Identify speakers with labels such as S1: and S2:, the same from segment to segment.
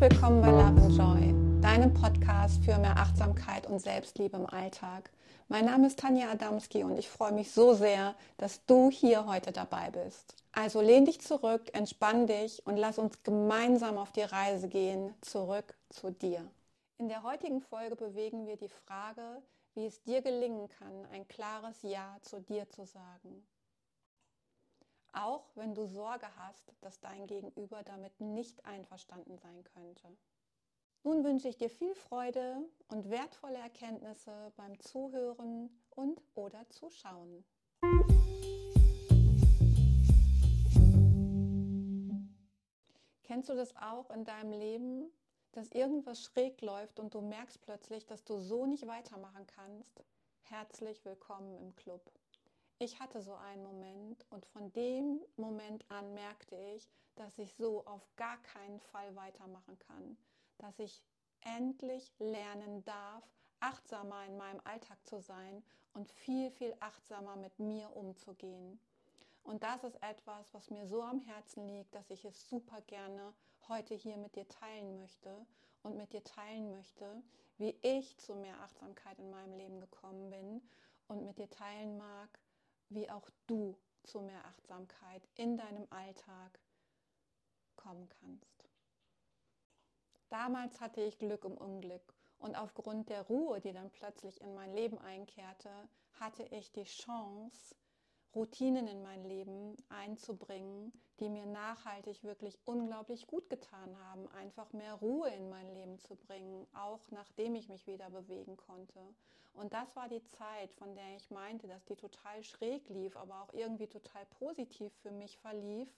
S1: Willkommen bei Love and Joy, deinem Podcast für mehr Achtsamkeit und Selbstliebe im Alltag. Mein Name ist Tanja Adamski und ich freue mich so sehr, dass du hier heute dabei bist. Also lehn dich zurück, entspann dich und lass uns gemeinsam auf die Reise gehen, zurück zu dir. In der heutigen Folge bewegen wir die Frage, wie es dir gelingen kann, ein klares Ja zu dir zu sagen. Auch wenn du Sorge hast, dass dein Gegenüber damit nicht einverstanden sein könnte. Nun wünsche ich dir viel Freude und wertvolle Erkenntnisse beim Zuhören und oder Zuschauen. Kennst du das auch in deinem Leben, dass irgendwas schräg läuft und du merkst plötzlich, dass du so nicht weitermachen kannst? Herzlich willkommen im Club. Ich hatte so einen Moment und von dem Moment an merkte ich, dass ich so auf gar keinen Fall weitermachen kann dass ich endlich lernen darf, achtsamer in meinem Alltag zu sein und viel, viel achtsamer mit mir umzugehen. Und das ist etwas, was mir so am Herzen liegt, dass ich es super gerne heute hier mit dir teilen möchte und mit dir teilen möchte, wie ich zu mehr Achtsamkeit in meinem Leben gekommen bin und mit dir teilen mag, wie auch du zu mehr Achtsamkeit in deinem Alltag kommen kannst. Damals hatte ich Glück im Unglück und aufgrund der Ruhe, die dann plötzlich in mein Leben einkehrte, hatte ich die Chance, Routinen in mein Leben einzubringen, die mir nachhaltig wirklich unglaublich gut getan haben, einfach mehr Ruhe in mein Leben zu bringen, auch nachdem ich mich wieder bewegen konnte. Und das war die Zeit, von der ich meinte, dass die total schräg lief, aber auch irgendwie total positiv für mich verlief,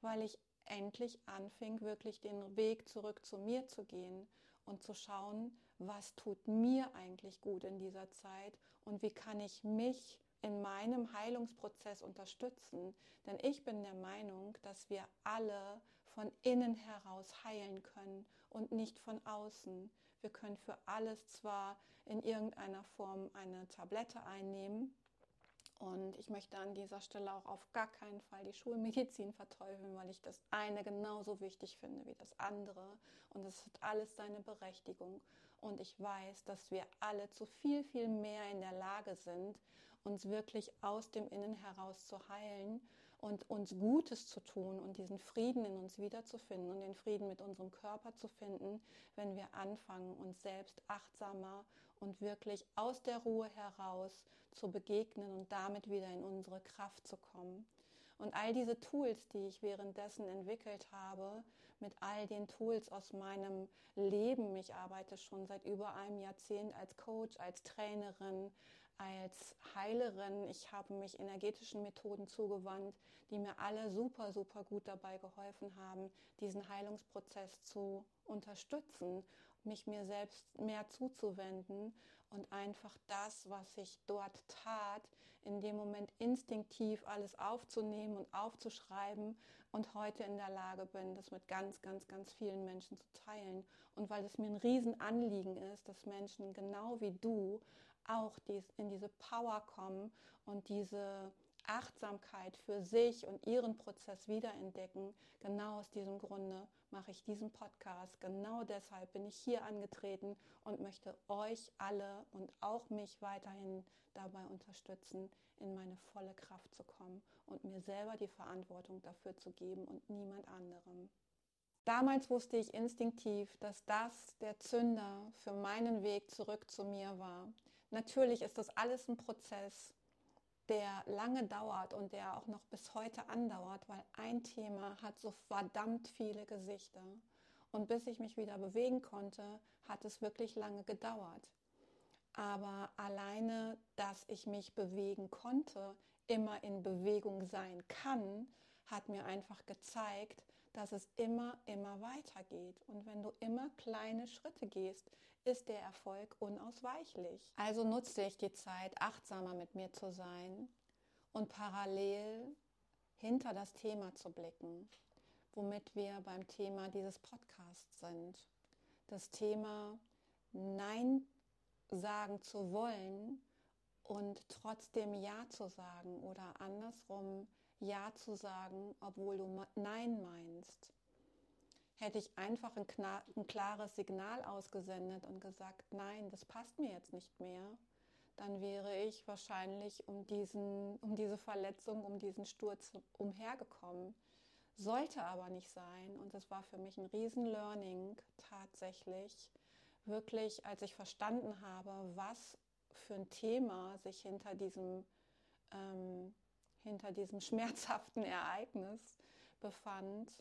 S1: weil ich endlich anfing, wirklich den Weg zurück zu mir zu gehen und zu schauen, was tut mir eigentlich gut in dieser Zeit und wie kann ich mich in meinem Heilungsprozess unterstützen. Denn ich bin der Meinung, dass wir alle von innen heraus heilen können und nicht von außen. Wir können für alles zwar in irgendeiner Form eine Tablette einnehmen, und ich möchte an dieser Stelle auch auf gar keinen Fall die Schulmedizin verteufeln, weil ich das eine genauso wichtig finde wie das andere. Und es hat alles seine Berechtigung. Und ich weiß, dass wir alle zu viel, viel mehr in der Lage sind, uns wirklich aus dem Innen heraus zu heilen und uns Gutes zu tun und diesen Frieden in uns wiederzufinden und den Frieden mit unserem Körper zu finden, wenn wir anfangen, uns selbst achtsamer und wirklich aus der Ruhe heraus zu begegnen und damit wieder in unsere Kraft zu kommen. Und all diese Tools, die ich währenddessen entwickelt habe, mit all den Tools aus meinem Leben, ich arbeite schon seit über einem Jahrzehnt als Coach, als Trainerin, als Heilerin. Ich habe mich energetischen Methoden zugewandt, die mir alle super, super gut dabei geholfen haben, diesen Heilungsprozess zu unterstützen mich mir selbst mehr zuzuwenden und einfach das, was ich dort tat, in dem Moment instinktiv alles aufzunehmen und aufzuschreiben und heute in der Lage bin, das mit ganz, ganz, ganz vielen Menschen zu teilen. Und weil es mir ein Riesenanliegen ist, dass Menschen genau wie du auch in diese Power kommen und diese Achtsamkeit für sich und ihren Prozess wiederentdecken. Genau aus diesem Grunde mache ich diesen Podcast. Genau deshalb bin ich hier angetreten und möchte euch alle und auch mich weiterhin dabei unterstützen, in meine volle Kraft zu kommen und mir selber die Verantwortung dafür zu geben und niemand anderem. Damals wusste ich instinktiv, dass das der Zünder für meinen Weg zurück zu mir war. Natürlich ist das alles ein Prozess der lange dauert und der auch noch bis heute andauert, weil ein Thema hat so verdammt viele Gesichter. Und bis ich mich wieder bewegen konnte, hat es wirklich lange gedauert. Aber alleine, dass ich mich bewegen konnte, immer in Bewegung sein kann, hat mir einfach gezeigt, dass es immer, immer weitergeht. Und wenn du immer kleine Schritte gehst, ist der Erfolg unausweichlich. Also nutze ich die Zeit, achtsamer mit mir zu sein und parallel hinter das Thema zu blicken, womit wir beim Thema dieses Podcasts sind. Das Thema Nein sagen zu wollen und trotzdem Ja zu sagen oder andersrum Ja zu sagen, obwohl du Nein meinst. Hätte ich einfach ein, ein klares Signal ausgesendet und gesagt, nein, das passt mir jetzt nicht mehr, dann wäre ich wahrscheinlich um, diesen, um diese Verletzung, um diesen Sturz umhergekommen. Sollte aber nicht sein. Und es war für mich ein Riesen-Learning tatsächlich, wirklich, als ich verstanden habe, was für ein Thema sich hinter diesem, ähm, hinter diesem schmerzhaften Ereignis befand,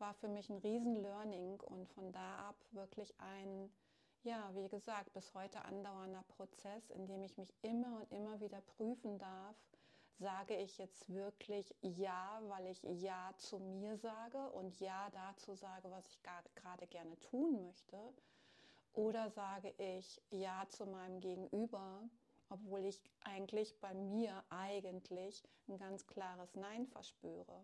S1: war für mich ein Riesen-Learning und von da ab wirklich ein ja, wie gesagt, bis heute andauernder Prozess, in dem ich mich immer und immer wieder prüfen darf, sage ich jetzt wirklich Ja, weil ich Ja zu mir sage und Ja dazu sage, was ich gerade gerne tun möchte? Oder sage ich Ja zu meinem Gegenüber, obwohl ich eigentlich bei mir eigentlich ein ganz klares Nein verspüre?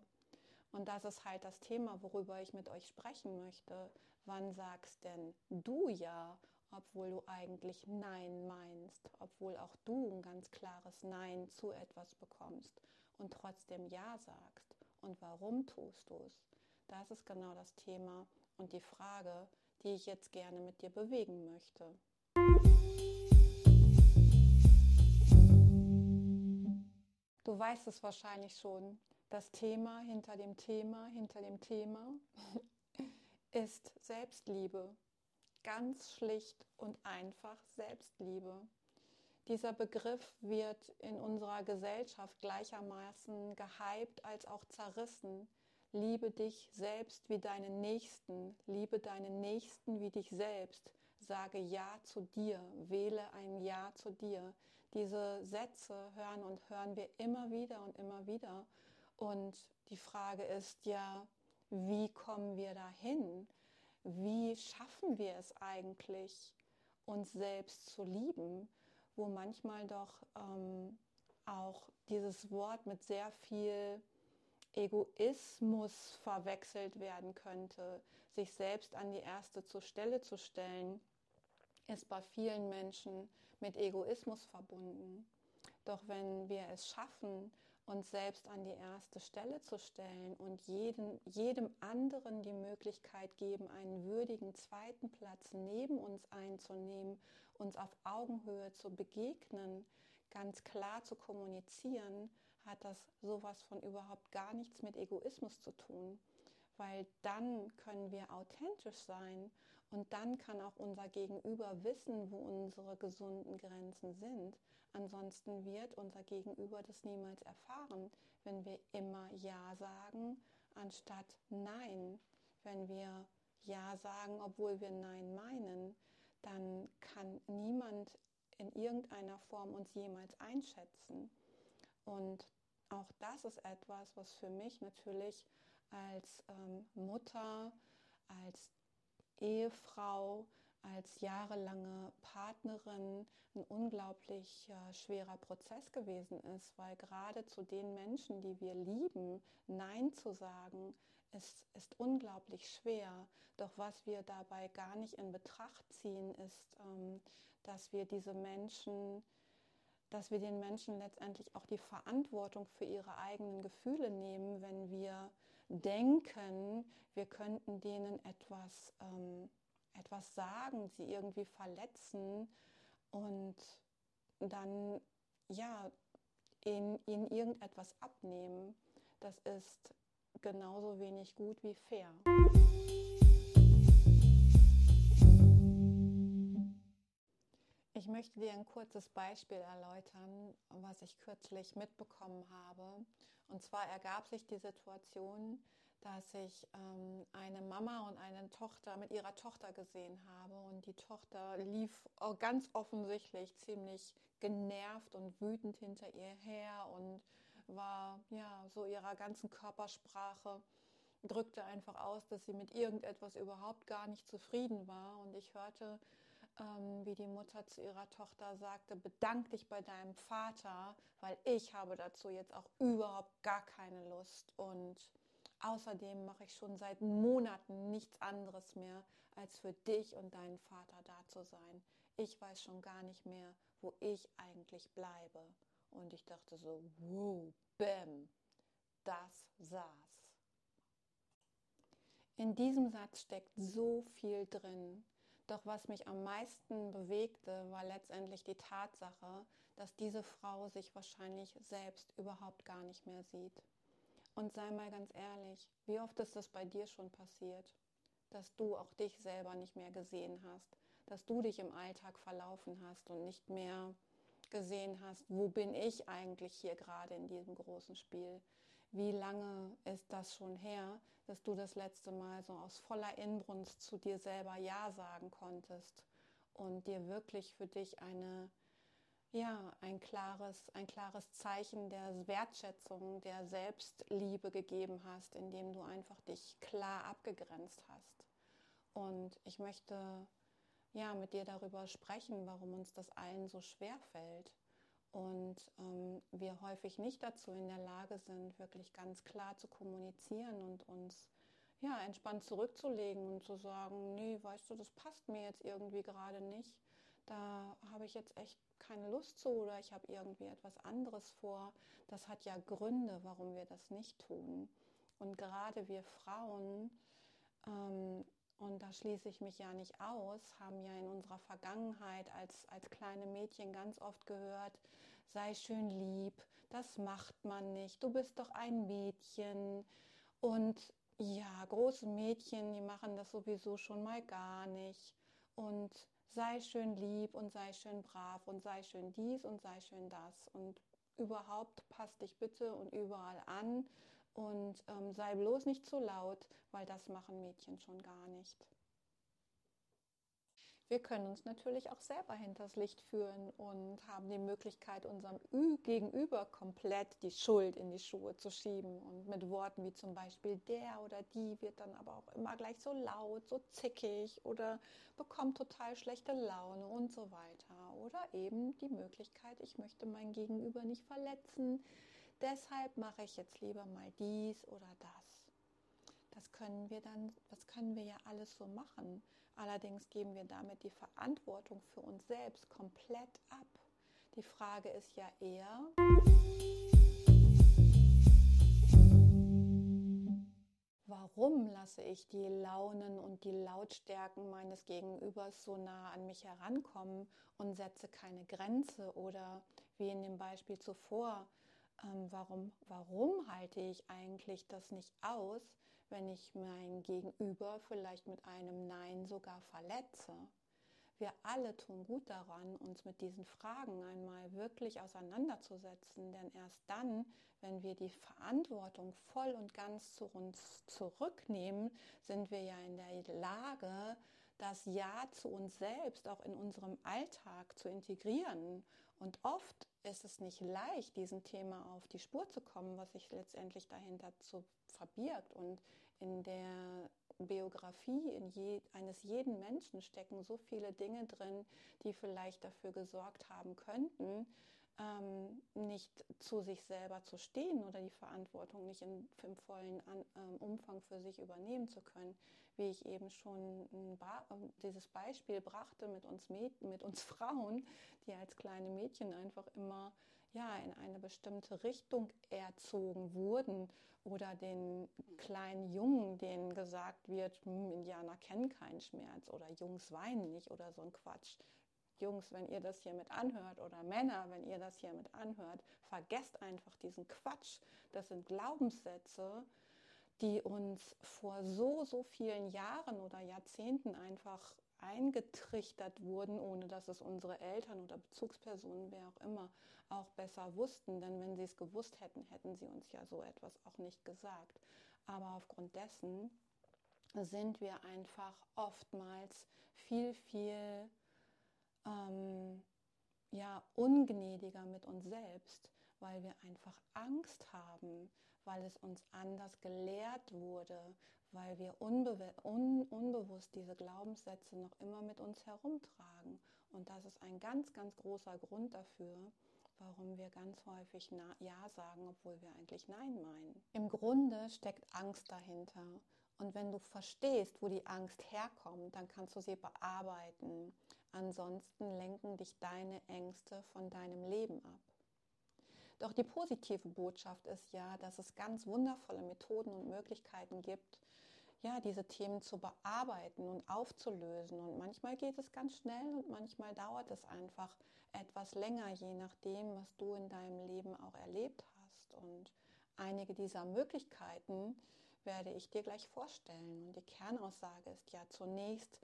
S1: Und das ist halt das Thema, worüber ich mit euch sprechen möchte. Wann sagst denn du ja obwohl du eigentlich Nein meinst, obwohl auch du ein ganz klares Nein zu etwas bekommst und trotzdem Ja sagst. Und warum tust du es? Das ist genau das Thema und die Frage, die ich jetzt gerne mit dir bewegen möchte. Du weißt es wahrscheinlich schon. Das Thema hinter dem Thema hinter dem Thema ist Selbstliebe ganz schlicht und einfach Selbstliebe. Dieser Begriff wird in unserer Gesellschaft gleichermaßen gehypt als auch zerrissen. Liebe dich selbst wie deinen Nächsten, liebe deinen Nächsten wie dich selbst, sage Ja zu dir, wähle ein Ja zu dir. Diese Sätze hören und hören wir immer wieder und immer wieder. Und die Frage ist ja, wie kommen wir dahin? wie schaffen wir es eigentlich, uns selbst zu lieben, wo manchmal doch ähm, auch dieses Wort mit sehr viel Egoismus verwechselt werden könnte. Sich selbst an die erste zur Stelle zu stellen, ist bei vielen Menschen mit Egoismus verbunden. Doch wenn wir es schaffen, uns selbst an die erste Stelle zu stellen und jeden, jedem anderen die Möglichkeit geben, einen würdigen zweiten Platz neben uns einzunehmen, uns auf Augenhöhe zu begegnen, ganz klar zu kommunizieren, hat das sowas von überhaupt gar nichts mit Egoismus zu tun, weil dann können wir authentisch sein und dann kann auch unser Gegenüber wissen, wo unsere gesunden Grenzen sind. Ansonsten wird unser Gegenüber das niemals erfahren, wenn wir immer Ja sagen, anstatt Nein. Wenn wir Ja sagen, obwohl wir Nein meinen, dann kann niemand in irgendeiner Form uns jemals einschätzen. Und auch das ist etwas, was für mich natürlich als ähm, Mutter, als Ehefrau, als jahrelange Partnerin ein unglaublich äh, schwerer Prozess gewesen ist, weil gerade zu den Menschen, die wir lieben, Nein zu sagen, ist, ist unglaublich schwer. Doch was wir dabei gar nicht in Betracht ziehen, ist, ähm, dass wir diese Menschen, dass wir den Menschen letztendlich auch die Verantwortung für ihre eigenen Gefühle nehmen, wenn wir denken, wir könnten denen etwas, ähm, etwas sagen, sie irgendwie verletzen und dann ja in, ihnen irgendetwas abnehmen. Das ist genauso wenig gut wie fair. Ich möchte dir ein kurzes Beispiel erläutern, was ich kürzlich mitbekommen habe. Und zwar ergab sich die Situation, dass ich ähm, eine Mama und eine Tochter mit ihrer Tochter gesehen habe. Und die Tochter lief ganz offensichtlich ziemlich genervt und wütend hinter ihr her und war ja so ihrer ganzen Körpersprache drückte einfach aus, dass sie mit irgendetwas überhaupt gar nicht zufrieden war. Und ich hörte ähm, wie die Mutter zu ihrer Tochter sagte, bedank dich bei deinem Vater, weil ich habe dazu jetzt auch überhaupt gar keine Lust. Und außerdem mache ich schon seit Monaten nichts anderes mehr, als für dich und deinen Vater da zu sein. Ich weiß schon gar nicht mehr, wo ich eigentlich bleibe. Und ich dachte so, wow, bäm, das saß. In diesem Satz steckt so viel drin. Doch was mich am meisten bewegte, war letztendlich die Tatsache, dass diese Frau sich wahrscheinlich selbst überhaupt gar nicht mehr sieht. Und sei mal ganz ehrlich, wie oft ist das bei dir schon passiert, dass du auch dich selber nicht mehr gesehen hast, dass du dich im Alltag verlaufen hast und nicht mehr gesehen hast, wo bin ich eigentlich hier gerade in diesem großen Spiel? Wie lange ist das schon her, dass du das letzte Mal so aus voller Inbrunst zu dir selber Ja sagen konntest und dir wirklich für dich eine ja, ein klares, ein klares Zeichen der Wertschätzung, der Selbstliebe gegeben hast, indem du einfach dich klar abgegrenzt hast. Und ich möchte ja mit dir darüber sprechen, warum uns das allen so schwer fällt und ähm, wir häufig nicht dazu in der Lage sind, wirklich ganz klar zu kommunizieren und uns ja entspannt zurückzulegen und zu sagen, nee, weißt du, das passt mir jetzt irgendwie gerade nicht. Da habe ich jetzt echt keine Lust zu oder ich habe irgendwie etwas anderes vor. Das hat ja Gründe, warum wir das nicht tun. Und gerade wir Frauen ähm, und da schließe ich mich ja nicht aus, haben ja in unserer Vergangenheit als, als kleine Mädchen ganz oft gehört, sei schön lieb, das macht man nicht, du bist doch ein Mädchen. Und ja, große Mädchen, die machen das sowieso schon mal gar nicht. Und sei schön lieb und sei schön brav und sei schön dies und sei schön das. Und überhaupt passt dich bitte und überall an und ähm, sei bloß nicht zu laut, weil das machen Mädchen schon gar nicht. Wir können uns natürlich auch selber hinters Licht führen und haben die Möglichkeit, unserem Ü Gegenüber komplett die Schuld in die Schuhe zu schieben. Und mit Worten wie zum Beispiel der oder die wird dann aber auch immer gleich so laut, so zickig oder bekommt total schlechte Laune und so weiter. Oder eben die Möglichkeit, ich möchte mein Gegenüber nicht verletzen, deshalb mache ich jetzt lieber mal dies oder das. Das können wir dann, das können wir ja alles so machen. Allerdings geben wir damit die Verantwortung für uns selbst komplett ab. Die Frage ist ja eher, warum lasse ich die Launen und die Lautstärken meines Gegenübers so nah an mich herankommen und setze keine Grenze oder wie in dem Beispiel zuvor, ähm, warum, warum halte ich eigentlich das nicht aus, wenn ich mein Gegenüber vielleicht mit einem Nein sogar verletze? Wir alle tun gut daran, uns mit diesen Fragen einmal wirklich auseinanderzusetzen, denn erst dann, wenn wir die Verantwortung voll und ganz zu uns zurücknehmen, sind wir ja in der Lage, das Ja zu uns selbst auch in unserem Alltag zu integrieren. Und oft ist es nicht leicht, diesem Thema auf die Spur zu kommen, was sich letztendlich dahinter zu verbirgt. Und in der Biografie in je, eines jeden Menschen stecken so viele Dinge drin, die vielleicht dafür gesorgt haben könnten, ähm, nicht zu sich selber zu stehen oder die Verantwortung nicht in, im vollen An, ähm, Umfang für sich übernehmen zu können. Wie ich eben schon ba ähm, dieses Beispiel brachte mit uns, mit uns Frauen, die als kleine Mädchen einfach immer ja, in eine bestimmte Richtung erzogen wurden oder den kleinen Jungen, denen gesagt wird, hm, Indianer kennen keinen Schmerz oder Jungs weinen nicht oder so ein Quatsch. Jungs, wenn ihr das hier mit anhört oder Männer, wenn ihr das hier mit anhört, vergesst einfach diesen Quatsch. Das sind Glaubenssätze, die uns vor so, so vielen Jahren oder Jahrzehnten einfach eingetrichtert wurden, ohne dass es unsere Eltern oder Bezugspersonen, wer auch immer, auch besser wussten. Denn wenn sie es gewusst hätten, hätten sie uns ja so etwas auch nicht gesagt. Aber aufgrund dessen sind wir einfach oftmals viel, viel ähm, ja, ungnädiger mit uns selbst, weil wir einfach Angst haben, weil es uns anders gelehrt wurde, weil wir unbe un unbewusst diese Glaubenssätze noch immer mit uns herumtragen. Und das ist ein ganz, ganz großer Grund dafür, warum wir ganz häufig Ja sagen, obwohl wir eigentlich Nein meinen. Im Grunde steckt Angst dahinter. Und wenn du verstehst, wo die Angst herkommt, dann kannst du sie bearbeiten. Ansonsten lenken dich deine Ängste von deinem Leben ab. Doch die positive Botschaft ist ja, dass es ganz wundervolle Methoden und Möglichkeiten gibt, ja, diese Themen zu bearbeiten und aufzulösen. Und manchmal geht es ganz schnell und manchmal dauert es einfach etwas länger, je nachdem, was du in deinem Leben auch erlebt hast. Und einige dieser Möglichkeiten werde ich dir gleich vorstellen. Und die Kernaussage ist ja zunächst,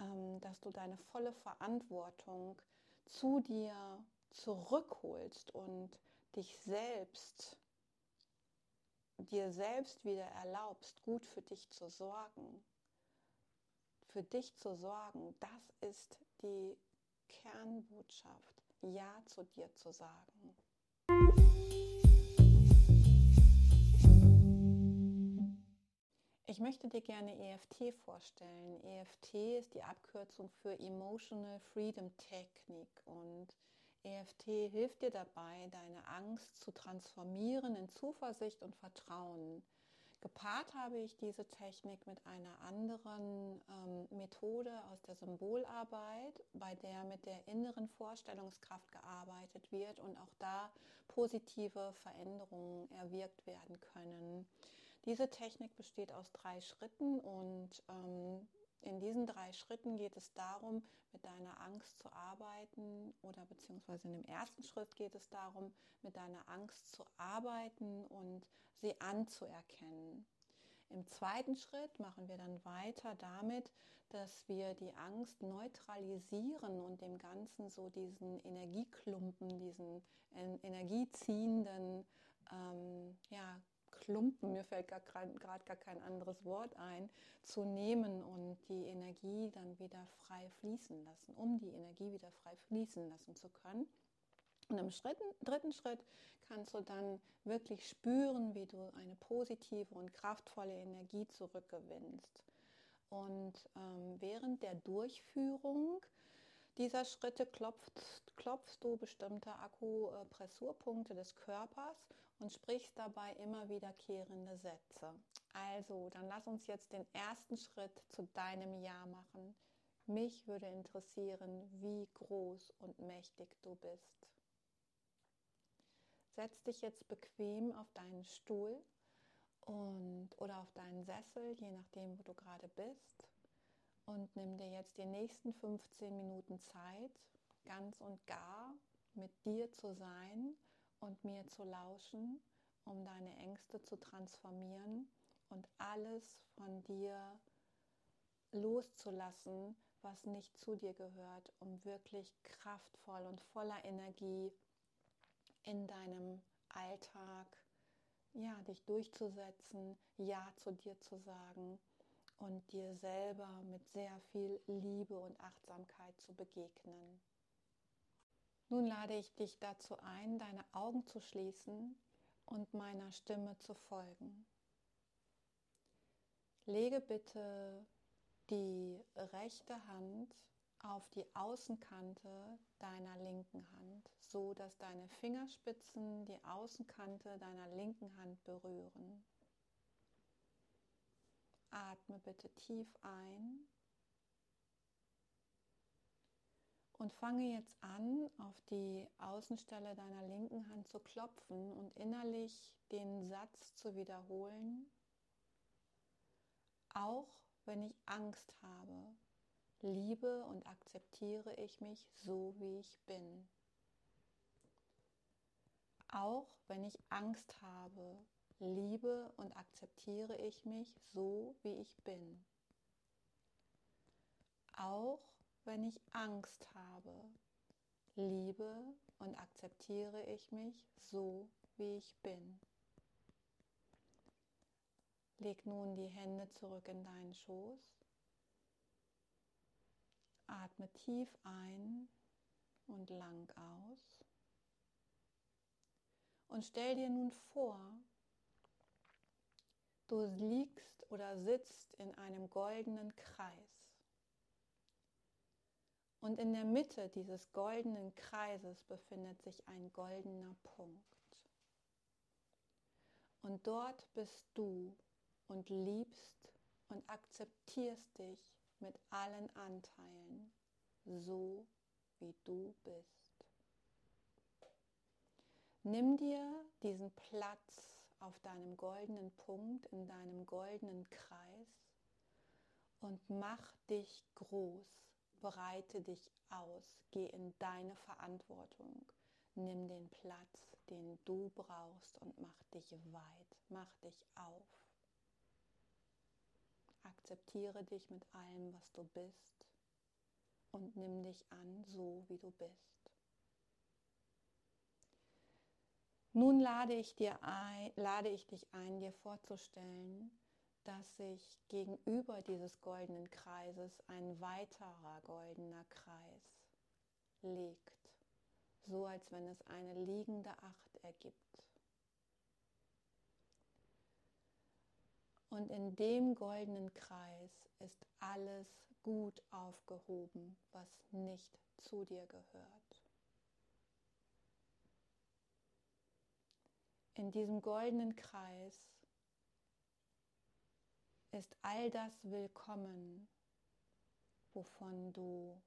S1: ähm, dass du deine volle Verantwortung zu dir zurückholst und dich selbst dir selbst wieder erlaubst, gut für dich zu sorgen, für dich zu sorgen, das ist die Kernbotschaft, Ja zu dir zu sagen. Ich möchte dir gerne EFT vorstellen. EFT ist die Abkürzung für Emotional Freedom Technique und EFT hilft dir dabei, deine Angst zu transformieren in Zuversicht und Vertrauen. Gepaart habe ich diese Technik mit einer anderen ähm, Methode aus der Symbolarbeit, bei der mit der inneren Vorstellungskraft gearbeitet wird und auch da positive Veränderungen erwirkt werden können. Diese Technik besteht aus drei Schritten und ähm, in diesen drei Schritten geht es darum, mit deiner Angst zu arbeiten oder beziehungsweise in dem ersten Schritt geht es darum, mit deiner Angst zu arbeiten und sie anzuerkennen. Im zweiten Schritt machen wir dann weiter damit, dass wir die Angst neutralisieren und dem Ganzen so diesen Energieklumpen, diesen energieziehenden ähm, ja, Klumpen, mir fällt gerade gar kein anderes Wort ein, zu nehmen und die Energie dann wieder frei fließen lassen, um die Energie wieder frei fließen lassen zu können. Und im dritten Schritt kannst du dann wirklich spüren, wie du eine positive und kraftvolle Energie zurückgewinnst. Und ähm, während der Durchführung dieser Schritte klopft, klopfst du bestimmte Akupressurpunkte des Körpers und sprichst dabei immer wiederkehrende Sätze. Also, dann lass uns jetzt den ersten Schritt zu deinem Ja machen. Mich würde interessieren, wie groß und mächtig du bist. Setz dich jetzt bequem auf deinen Stuhl und, oder auf deinen Sessel, je nachdem, wo du gerade bist. Und nimm dir jetzt die nächsten 15 Minuten Zeit, ganz und gar mit dir zu sein und mir zu lauschen, um deine Ängste zu transformieren und alles von dir loszulassen, was nicht zu dir gehört, um wirklich kraftvoll und voller Energie in deinem Alltag ja, dich durchzusetzen, ja zu dir zu sagen und dir selber mit sehr viel Liebe und Achtsamkeit zu begegnen. Nun lade ich dich dazu ein, deine Augen zu schließen und meiner Stimme zu folgen. Lege bitte die rechte Hand auf die Außenkante deiner linken Hand, so dass deine Fingerspitzen die Außenkante deiner linken Hand berühren. Atme bitte tief ein Und fange jetzt an, auf die Außenstelle deiner linken Hand zu klopfen und innerlich den Satz zu wiederholen. Auch wenn ich Angst habe, liebe und akzeptiere ich mich so, wie ich bin. Auch wenn ich Angst habe, liebe und akzeptiere ich mich so, wie ich bin. Auch wenn ich Angst habe, liebe und akzeptiere ich mich so, wie ich bin. Leg nun die Hände zurück in deinen Schoß. Atme tief ein und lang aus. Und stell dir nun vor, du liegst oder sitzt in einem goldenen Kreis. Und in der Mitte dieses goldenen Kreises befindet sich ein goldener Punkt. Und dort bist du und liebst und akzeptierst dich mit allen Anteilen, so wie du bist. Nimm dir diesen Platz auf deinem goldenen Punkt, in deinem goldenen Kreis und mach dich groß, breite dich aus, geh in deine Verantwortung, nimm den Platz, den du brauchst und mach dich weit, mach dich auf. Akzeptiere dich mit allem, was du bist und nimm dich an, so wie du bist. Nun lade ich, dir ein, lade ich dich ein, dir vorzustellen, dass sich gegenüber dieses goldenen Kreises ein weiterer goldener Kreis legt, so als wenn es eine liegende Acht ergibt. Und in dem goldenen Kreis ist alles gut aufgehoben, was nicht zu dir gehört. In diesem goldenen Kreis ist all das willkommen, wovon du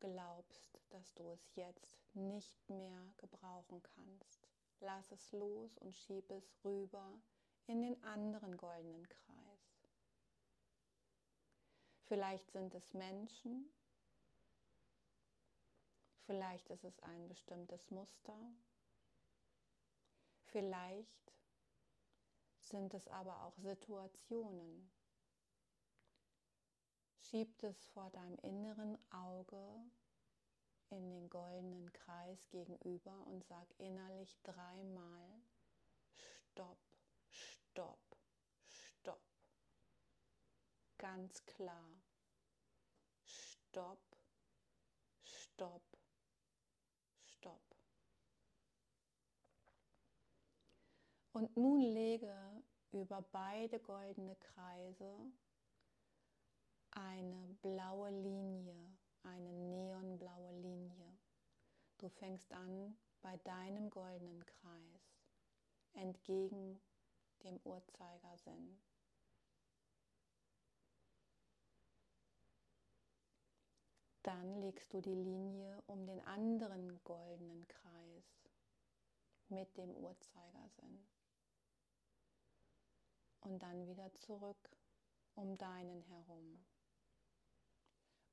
S1: glaubst, dass du es jetzt nicht mehr gebrauchen kannst. Lass es los und schieb es rüber in den anderen goldenen Kreis. Vielleicht sind es Menschen, vielleicht ist es ein bestimmtes Muster, vielleicht sind es aber auch Situationen, Schieb es vor deinem inneren Auge in den goldenen Kreis gegenüber und sag innerlich dreimal Stopp, Stopp, Stopp. Ganz klar. Stopp, Stopp. Und nun lege über beide goldene Kreise eine blaue Linie, eine neonblaue Linie. Du fängst an bei deinem goldenen Kreis, entgegen dem Uhrzeigersinn. Dann legst du die Linie um den anderen goldenen Kreis mit dem Uhrzeigersinn. Und dann wieder zurück um deinen herum.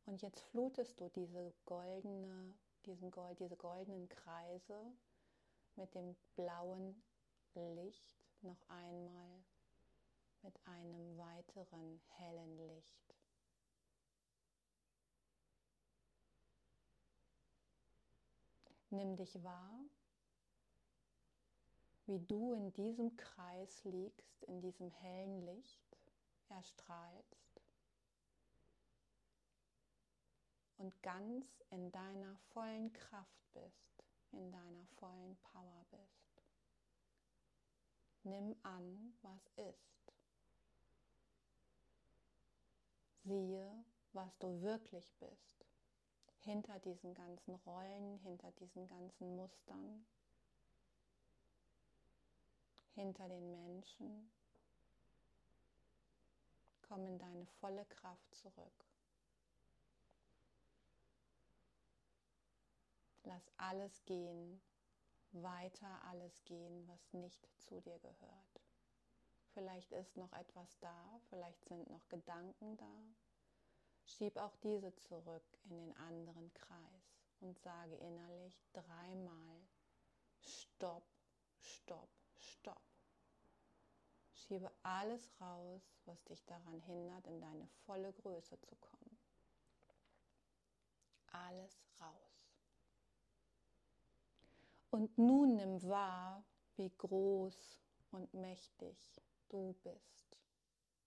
S1: Und jetzt flutest du diese goldene, diesen Gold, diese goldenen Kreise mit dem blauen Licht noch einmal mit einem weiteren hellen Licht. Nimm dich wahr, wie du in diesem Kreis liegst, in diesem hellen Licht, erstrahlst. und ganz in deiner vollen Kraft bist, in deiner vollen Power bist. Nimm an, was ist. Siehe, was du wirklich bist, hinter diesen ganzen Rollen, hinter diesen ganzen Mustern, hinter den Menschen. Komm in deine volle Kraft zurück. Lass alles gehen, weiter alles gehen, was nicht zu dir gehört. Vielleicht ist noch etwas da, vielleicht sind noch Gedanken da. Schieb auch diese zurück in den anderen Kreis und sage innerlich dreimal Stopp, Stopp. Schiebe alles raus, was dich daran hindert, in deine volle Größe zu kommen. Alles raus. Und nun nimm wahr, wie groß und mächtig du bist.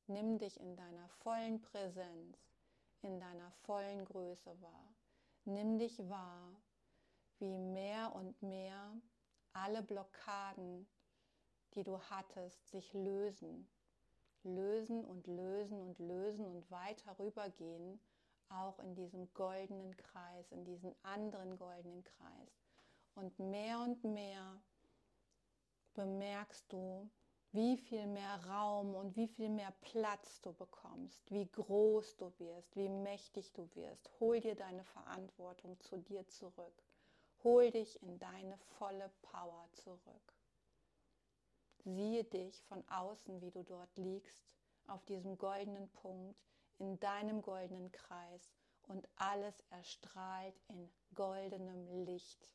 S1: Nimm dich in deiner vollen Präsenz, in deiner vollen Größe wahr. Nimm dich wahr, wie mehr und mehr alle Blockaden, die du hattest, sich lösen. Lösen und lösen und lösen und weiter rübergehen, auch in diesem goldenen Kreis, in diesen anderen goldenen Kreis und mehr und mehr bemerkst du, wie viel mehr Raum und wie viel mehr Platz du bekommst, wie groß du wirst, wie mächtig du wirst. Hol dir deine Verantwortung zu dir zurück. Hol dich in deine volle Power zurück. Siehe dich von außen, wie du dort liegst, auf diesem goldenen Punkt, in deinem goldenen Kreis und alles erstrahlt in goldenem Licht.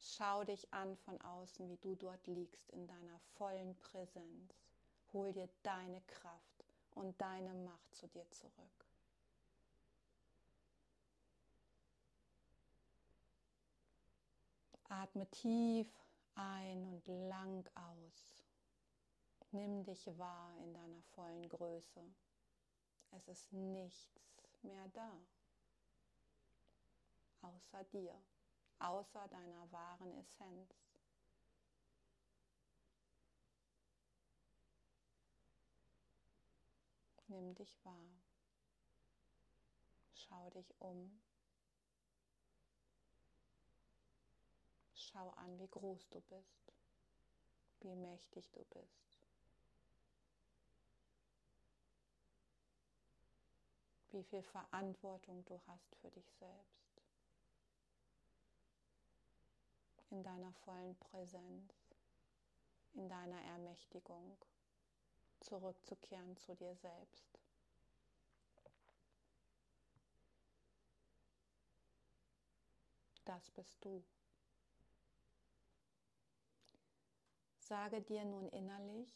S1: Schau dich an von außen, wie du dort liegst in deiner vollen Präsenz. Hol dir deine Kraft und deine Macht zu dir zurück. Atme tief ein und lang aus. Nimm dich wahr in deiner vollen Größe. Es ist nichts mehr da, außer dir, außer deiner wahren Essenz. Nimm dich wahr. Schau dich um. Schau an, wie groß du bist, wie mächtig du bist. Wie viel Verantwortung du hast für dich selbst. In deiner vollen Präsenz, in deiner Ermächtigung, zurückzukehren zu dir selbst. Das bist du. Sage dir nun innerlich,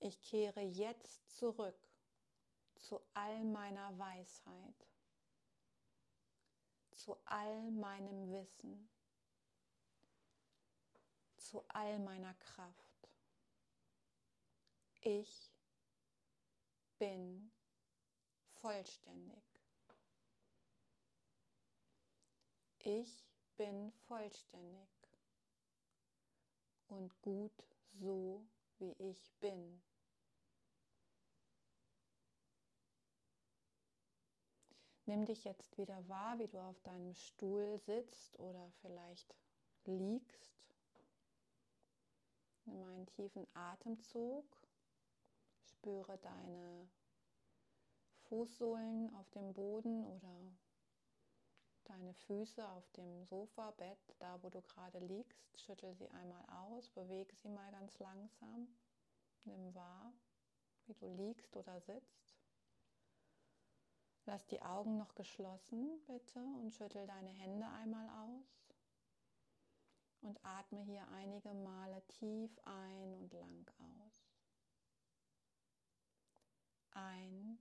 S1: ich kehre jetzt zurück zu all meiner Weisheit, zu all meinem Wissen, zu all meiner Kraft. Ich bin vollständig. Ich bin vollständig und gut so, wie ich bin. Nimm dich jetzt wieder wahr, wie du auf deinem Stuhl sitzt oder vielleicht liegst. Nimm einen tiefen Atemzug. Spüre deine Fußsohlen auf dem Boden oder deine Füße auf dem Sofa, Bett, da wo du gerade liegst. Schüttel sie einmal aus, bewege sie mal ganz langsam. Nimm wahr, wie du liegst oder sitzt. Lass die Augen noch geschlossen, bitte, und schüttel deine Hände einmal aus. Und atme hier einige Male tief ein und lang aus. Ein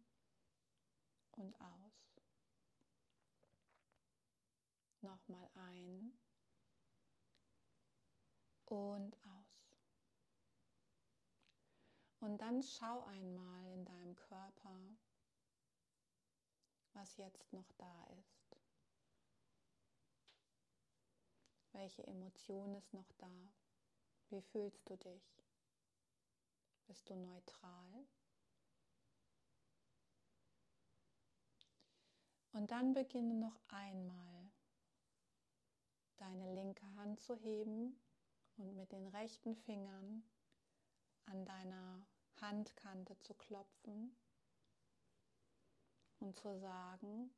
S1: und aus. Nochmal ein und aus. Und dann schau einmal in deinem Körper, was jetzt noch da ist. Welche Emotion ist noch da? Wie fühlst du dich? Bist du neutral? Und dann beginne noch einmal deine linke Hand zu heben und mit den rechten Fingern an deiner Handkante zu klopfen und zu sagen,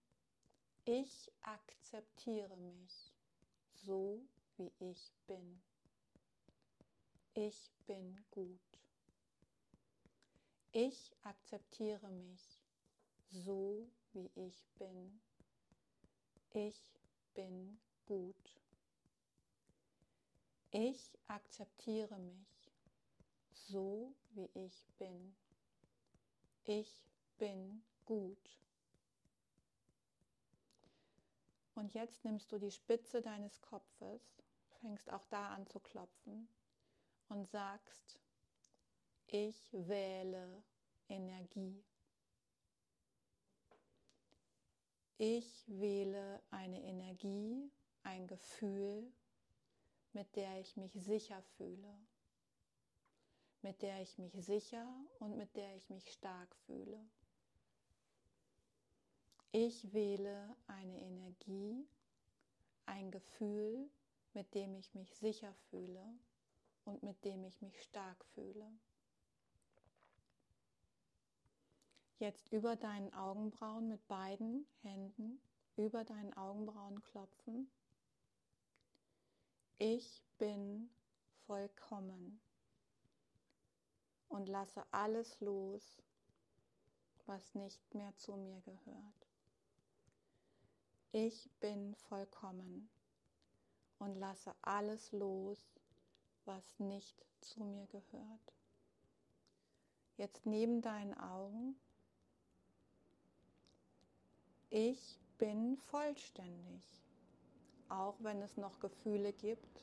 S1: ich akzeptiere mich so, wie ich bin. Ich bin gut. Ich akzeptiere mich so, wie ich bin. Ich bin gut. Ich akzeptiere mich so, wie ich bin. Ich bin gut. Und jetzt nimmst du die Spitze deines Kopfes, fängst auch da an zu klopfen und sagst, ich wähle Energie. Ich wähle eine Energie, ein Gefühl, mit der ich mich sicher fühle, mit der ich mich sicher und mit der ich mich stark fühle. Ich wähle eine Energie, ein Gefühl, mit dem ich mich sicher fühle und mit dem ich mich stark fühle. Jetzt über deinen Augenbrauen mit beiden Händen über deinen Augenbrauen klopfen. Ich bin vollkommen und lasse alles los, was nicht mehr zu mir gehört. Ich bin vollkommen und lasse alles los, was nicht zu mir gehört. Jetzt neben deinen Augen. Ich bin vollständig, auch wenn es noch Gefühle gibt,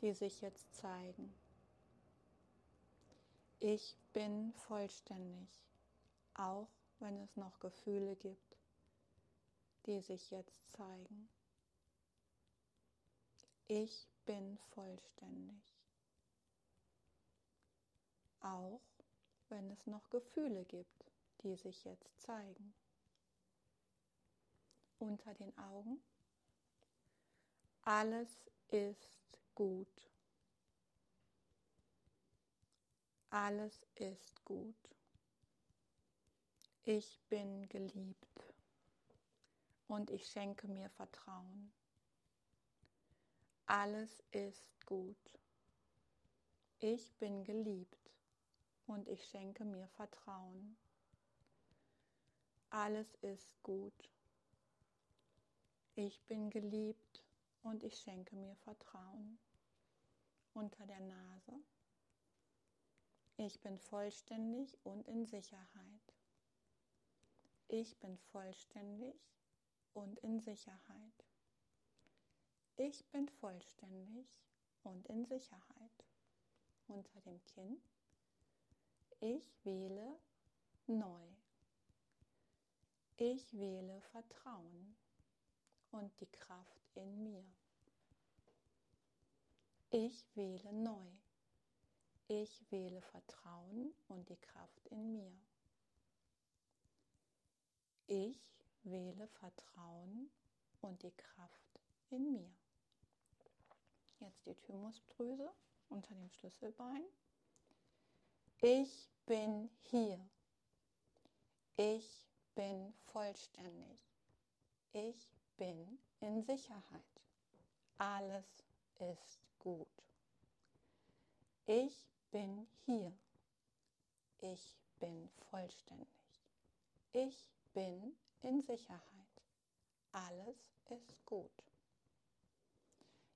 S1: die sich jetzt zeigen. Ich bin vollständig, auch wenn es noch Gefühle gibt, die sich jetzt zeigen. Ich bin vollständig, auch wenn es noch Gefühle gibt, die sich jetzt zeigen. Unter den Augen. Alles ist gut. Alles ist gut. Ich bin geliebt und ich schenke mir Vertrauen. Alles ist gut. Ich bin geliebt und ich schenke mir Vertrauen. Alles ist gut. Ich bin geliebt und ich schenke mir Vertrauen unter der Nase. Ich bin vollständig und in Sicherheit. Ich bin vollständig und in Sicherheit. Ich bin vollständig und in Sicherheit. Unter dem Kinn. Ich wähle neu. Ich wähle Vertrauen und die Kraft in mir. Ich wähle neu. Ich wähle Vertrauen und die Kraft in mir. Ich wähle Vertrauen und die Kraft in mir. Jetzt die Thymusdrüse unter dem Schlüsselbein. Ich bin hier. Ich bin vollständig. Ich bin in Sicherheit. Alles ist gut. Ich bin hier. Ich bin vollständig. Ich bin in Sicherheit. Alles ist gut.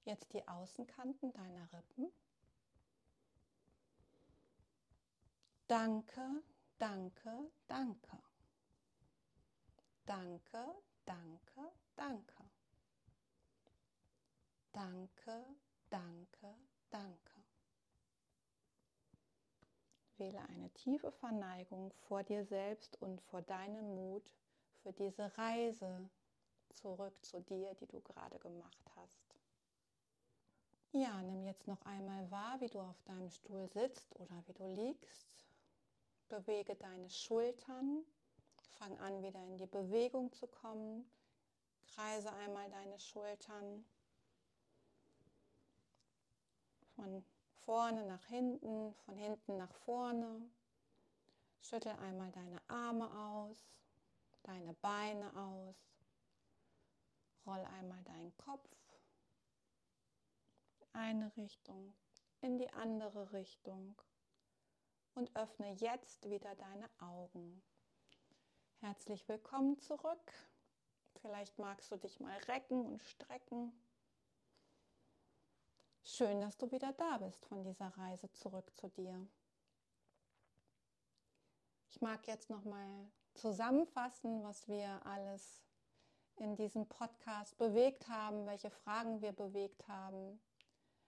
S1: Jetzt die Außenkanten deiner Rippen. Danke, danke, danke. Danke, danke, danke. Danke, danke, danke. Wähle eine tiefe Verneigung vor dir selbst und vor deinem Mut für diese Reise zurück zu dir, die du gerade gemacht hast. Ja, nimm jetzt noch einmal wahr, wie du auf deinem Stuhl sitzt oder wie du liegst. Bewege deine Schultern. Fang an, wieder in die Bewegung zu kommen. Kreise einmal deine Schultern von vorne nach hinten, von hinten nach vorne. Schüttel einmal deine Arme aus, deine Beine aus. Roll einmal deinen Kopf in eine Richtung, in die andere Richtung und öffne jetzt wieder deine Augen. Herzlich willkommen zurück. Vielleicht magst du dich mal recken und strecken. Schön, dass du wieder da bist von dieser Reise zurück zu dir. Ich mag jetzt noch mal zusammenfassen, was wir alles in diesem Podcast bewegt haben, welche Fragen wir bewegt haben.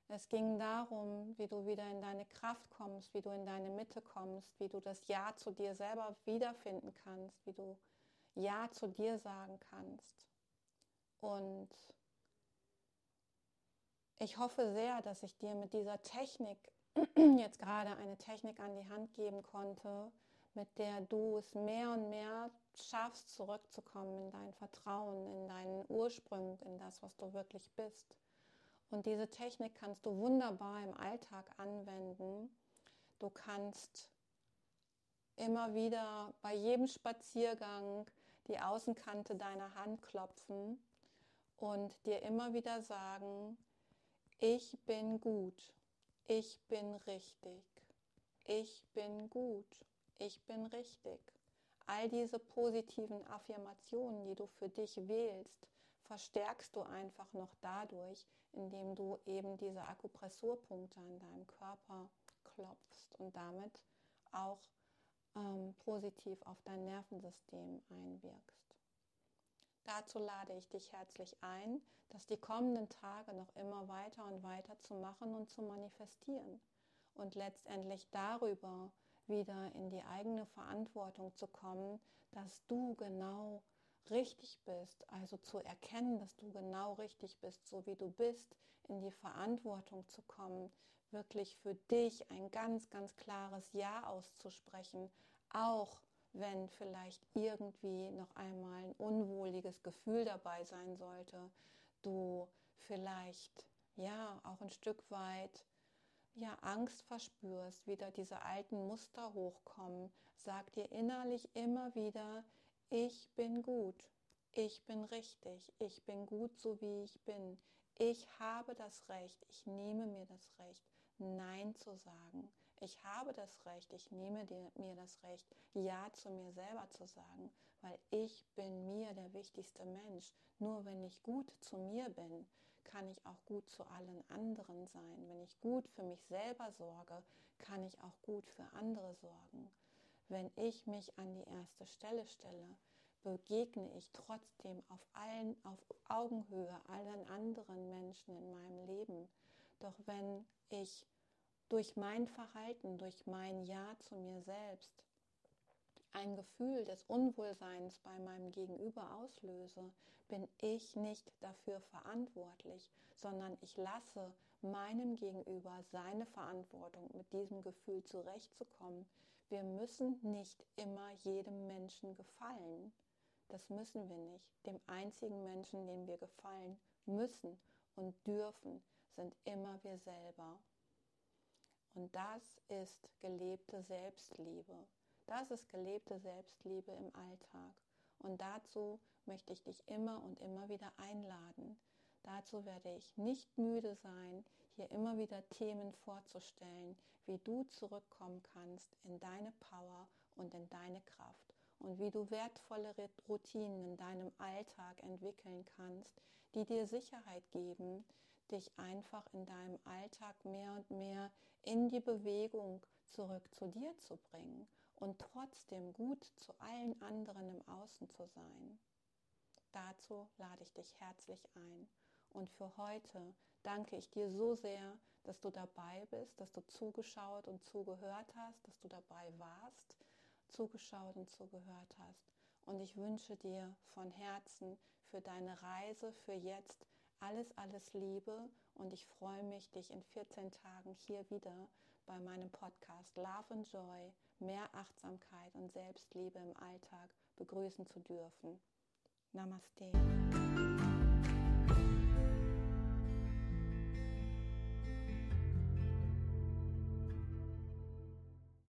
S1: Es ging darum, wie du wieder in deine Kraft kommst, wie du in deine Mitte kommst, wie du das Ja zu dir selber wiederfinden kannst, wie du Ja zu dir sagen kannst. Und ich hoffe sehr, dass ich dir mit dieser Technik jetzt gerade eine Technik an die Hand geben konnte, mit der du es mehr und mehr schaffst, zurückzukommen in dein Vertrauen, in deinen Ursprung, in das, was du wirklich bist. Und diese Technik kannst du wunderbar im Alltag anwenden. Du kannst immer wieder bei jedem Spaziergang die Außenkante deiner Hand klopfen und dir immer wieder sagen, ich bin gut, ich bin richtig, ich bin gut, ich bin richtig. All diese positiven Affirmationen, die du für dich wählst, verstärkst du einfach noch dadurch, indem du eben diese Akupressurpunkte an deinem Körper klopfst und damit auch ähm, positiv auf dein Nervensystem einwirkst. Dazu lade ich dich herzlich ein, das die kommenden Tage noch immer weiter und weiter zu machen und zu manifestieren und letztendlich darüber wieder in die eigene Verantwortung zu kommen, dass du genau richtig bist, also zu erkennen, dass du genau richtig bist, so wie du bist, in die Verantwortung zu kommen, wirklich für dich ein ganz, ganz klares Ja auszusprechen, auch wenn vielleicht irgendwie noch einmal ein unwohliges Gefühl dabei sein sollte, du vielleicht ja auch ein Stück weit ja Angst verspürst, wieder diese alten Muster hochkommen, sag dir innerlich immer wieder, ich bin gut, ich bin richtig, ich bin gut so wie ich bin. Ich habe das Recht, ich nehme mir das Recht, Nein zu sagen. Ich habe das Recht, ich nehme mir das Recht, Ja zu mir selber zu sagen, weil ich bin mir der wichtigste Mensch. Nur wenn ich gut zu mir bin, kann ich auch gut zu allen anderen sein. Wenn ich gut für mich selber sorge, kann ich auch gut für andere sorgen. Wenn ich mich an die erste Stelle stelle, begegne ich trotzdem auf allen auf Augenhöhe allen anderen Menschen in meinem Leben. Doch wenn ich durch mein Verhalten, durch mein Ja zu mir selbst ein Gefühl des Unwohlseins bei meinem Gegenüber auslöse, bin ich nicht dafür verantwortlich, sondern ich lasse meinem Gegenüber seine Verantwortung, mit diesem Gefühl zurechtzukommen. Wir müssen nicht immer jedem Menschen gefallen. Das müssen wir nicht. Dem einzigen Menschen, dem wir gefallen müssen und dürfen, sind immer wir selber. Und das ist gelebte Selbstliebe. Das ist gelebte Selbstliebe im Alltag. Und dazu möchte ich dich immer und immer wieder einladen. Dazu werde ich nicht müde sein, hier immer wieder Themen vorzustellen, wie du zurückkommen kannst in deine Power und in deine Kraft und wie du wertvolle Routinen in deinem Alltag entwickeln kannst, die dir Sicherheit geben, dich einfach in deinem Alltag mehr und mehr in die Bewegung zurück zu dir zu bringen und trotzdem gut zu allen anderen im Außen zu sein. Dazu lade ich dich herzlich ein. Und für heute danke ich dir so sehr, dass du dabei bist, dass du zugeschaut und zugehört hast, dass du dabei warst, zugeschaut und zugehört hast. Und ich wünsche dir von Herzen für deine Reise, für jetzt alles, alles Liebe und ich freue mich, dich in 14 Tagen hier wieder bei meinem Podcast Love and Joy, mehr Achtsamkeit und Selbstliebe im Alltag begrüßen zu dürfen. Namaste.